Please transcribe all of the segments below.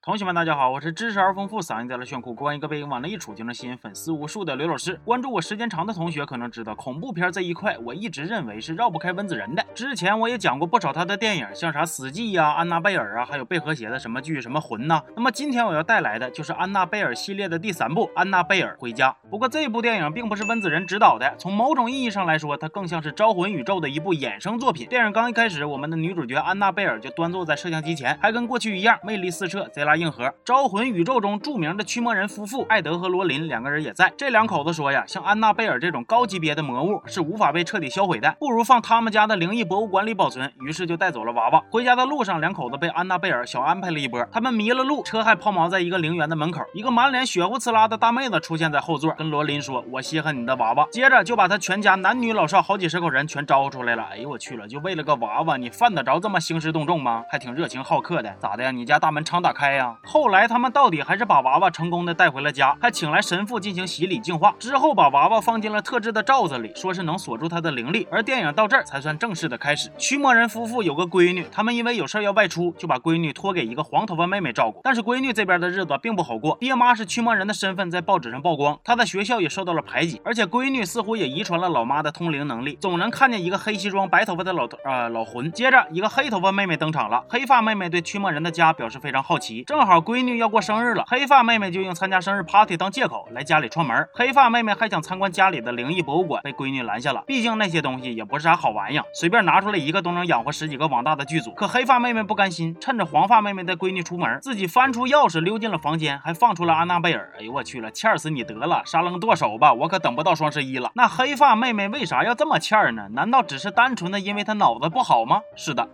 同学们，大家好，我是知识而丰富、嗓音带来炫酷、光一个背影往那一杵就能吸引粉丝无数的刘老师。关注我时间长的同学可能知道，恐怖片这一块，我一直认为是绕不开温子仁的。之前我也讲过不少他的电影，像啥《死寂》呀、《安娜贝尔》啊，还有贝和谐的什么剧、什么魂呐。那么今天我要带来的就是安娜贝尔系列的第三部《安娜贝尔回家》。不过这部电影并不是温子仁执导的，从某种意义上来说，它更像是《招魂》宇宙的一部衍生作品。电影刚一开始，我们的女主角安娜贝尔就端坐在摄像机前，还跟过去一样，魅力四射，贼拉硬核。招魂。宇宙中著名的驱魔人夫妇艾德和罗琳两个人也在。这两口子说呀，像安娜贝尔这种高级别的魔物是无法被彻底销毁的，不如放他们家的灵异博物馆里保存。于是就带走了娃娃。回家的路上，两口子被安娜贝尔小安排了一波。他们迷了路，车还抛锚在一个陵园的门口。一个满脸血乎呲啦的大妹子出现在后座，跟罗琳说：“我稀罕你的娃娃。”接着就把他全家男女老少好几十口人全招呼出来了。哎呦我去了，就为了个娃娃，你犯得着这么兴师动众吗？还挺热情好客的，咋的呀？你家大门常打开呀？后来他们到底还是把娃。娃成功的带回了家，还请来神父进行洗礼净化，之后把娃娃放进了特制的罩子里，说是能锁住他的灵力。而电影到这儿才算正式的开始。驱魔人夫妇有个闺女，他们因为有事要外出，就把闺女托给一个黄头发妹妹照顾。但是闺女这边的日子并不好过，爹妈是驱魔人的身份在报纸上曝光，她在学校也受到了排挤，而且闺女似乎也遗传了老妈的通灵能力，总能看见一个黑西装白头发的老头呃老魂。接着一个黑头发妹妹登场了，黑发妹妹对驱魔人的家表示非常好奇，正好闺女要过生日了，黑发。妹妹就用参加生日 party 当借口来家里串门。黑发妹妹还想参观家里的灵异博物馆，被闺女拦下了。毕竟那些东西也不是啥好玩意，随便拿出来一个都能养活十几个网大的剧组。可黑发妹妹不甘心，趁着黄发妹妹带闺女出门，自己翻出钥匙溜进了房间，还放出了安娜贝尔。哎呦我去了，欠死你得了，沙楞剁手吧，我可等不到双十一了。那黑发妹妹为啥要这么欠呢？难道只是单纯的因为她脑子不好吗？是的。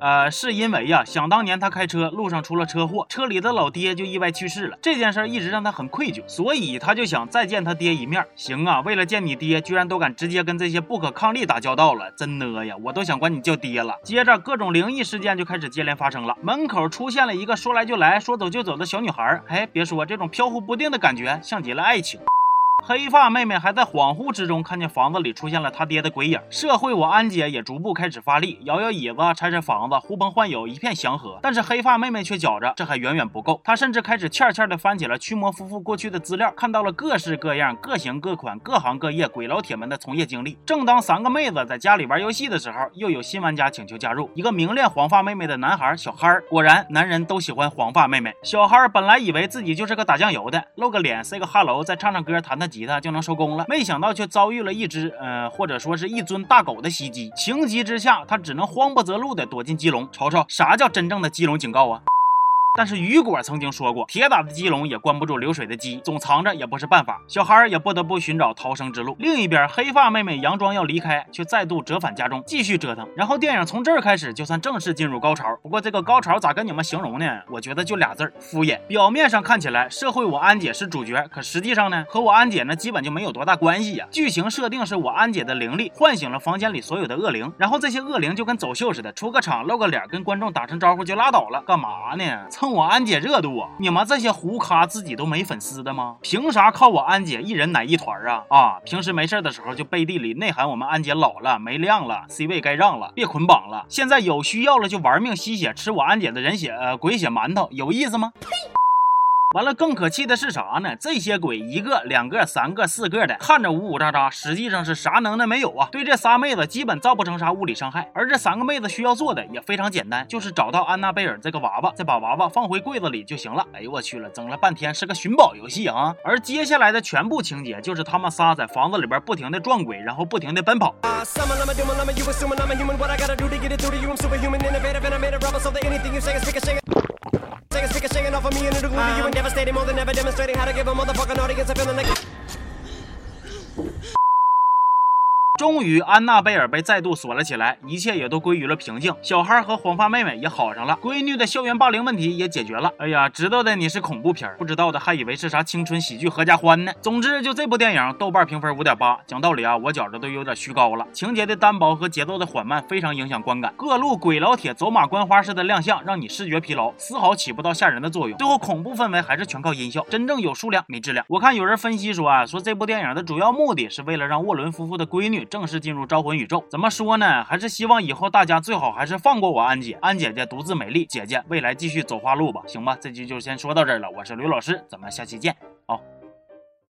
呃，是因为呀，想当年他开车路上出了车祸，车里的老爹就意外去世了。这件事儿一直让他很愧疚，所以他就想再见他爹一面。行啊，为了见你爹，居然都敢直接跟这些不可抗力打交道了，真呢呀，我都想管你叫爹了。接着各种灵异事件就开始接连发生了，门口出现了一个说来就来说走就走的小女孩。哎，别说这种飘忽不定的感觉，像极了爱情。黑发妹妹还在恍惚之中看见房子里出现了她爹的鬼影，社会我安姐也逐步开始发力，摇摇椅子，拆拆房子，呼朋唤友，一片祥和。但是黑发妹妹却觉着这还远远不够，她甚至开始欠欠的翻起了驱魔夫妇过去的资料，看到了各式各样、各型各款、各行各业鬼老铁们的从业经历。正当三个妹子在家里玩游戏的时候，又有新玩家请求加入，一个名恋黄发妹妹的男孩小憨儿。果然，男人都喜欢黄发妹妹。小憨儿本来以为自己就是个打酱油的，露个脸，say 个 hello，再唱唱歌，弹吉他就能收工了，没想到却遭遇了一只，嗯，或者说是一尊大狗的袭击。情急之下，他只能慌不择路的躲进鸡笼。瞅瞅，啥叫真正的鸡笼警告啊！但是雨果曾经说过，铁打的鸡笼也关不住流水的鸡，总藏着也不是办法。小孩儿也不得不寻找逃生之路。另一边，黑发妹妹佯装要离开，却再度折返家中，继续折腾。然后电影从这儿开始就算正式进入高潮。不过这个高潮咋跟你们形容呢？我觉得就俩字儿：敷衍。表面上看起来社会我安姐是主角，可实际上呢，和我安姐呢基本就没有多大关系呀。剧情设定是我安姐的灵力唤醒了房间里所有的恶灵，然后这些恶灵就跟走秀似的，出个场露个脸，跟观众打声招呼就拉倒了。干嘛呢？蹭。我安姐热度啊！你们这些胡咖自己都没粉丝的吗？凭啥靠我安姐一人奶一团啊？啊！平时没事的时候就背地里内涵我们安姐老了没量了，C 位该让了，别捆绑了。现在有需要了就玩命吸血吃我安姐的人血呃鬼血馒头，有意思吗？呸！完了，更可气的是啥呢？这些鬼一个、两个、三个、四个的，看着呜呜喳喳，实际上是啥能耐没有啊？对这仨妹子基本造不成啥物理伤害。而这三个妹子需要做的也非常简单，就是找到安娜贝尔这个娃娃，再把娃娃放回柜子里就行了。哎呦我去了，整了半天是个寻宝游戏啊！而接下来的全部情节就是他们仨在房子里边不停的撞鬼，然后不停的奔跑。Take a speaker shaking off of me and it'll glue to you and devastating more than ever demonstrating how to give a motherfucking audience a feeling like. 终于，安娜贝尔被再度锁了起来，一切也都归于了平静。小孩和黄发妹妹也好上了，闺女的校园霸凌问题也解决了。哎呀，知道的你是恐怖片，不知道的还以为是啥青春喜剧合家欢呢。总之，就这部电影，豆瓣评分五点八。讲道理啊，我觉着都有点虚高了，情节的单薄和节奏的缓慢非常影响观感。各路鬼老铁走马观花式的亮相，让你视觉疲劳，丝毫起不到吓人的作用。最后恐怖氛围还是全靠音效，真正有数量没质量。我看有人分析说啊，说这部电影的主要目的是为了让沃伦夫妇的闺女。正式进入招魂宇宙。怎么说呢？还是希望以后大家最好还是放过我安姐，安姐姐独自美丽，姐姐未来继续走花路吧，行吧？这期就先说到这儿了，我是刘老师，咱们下期见。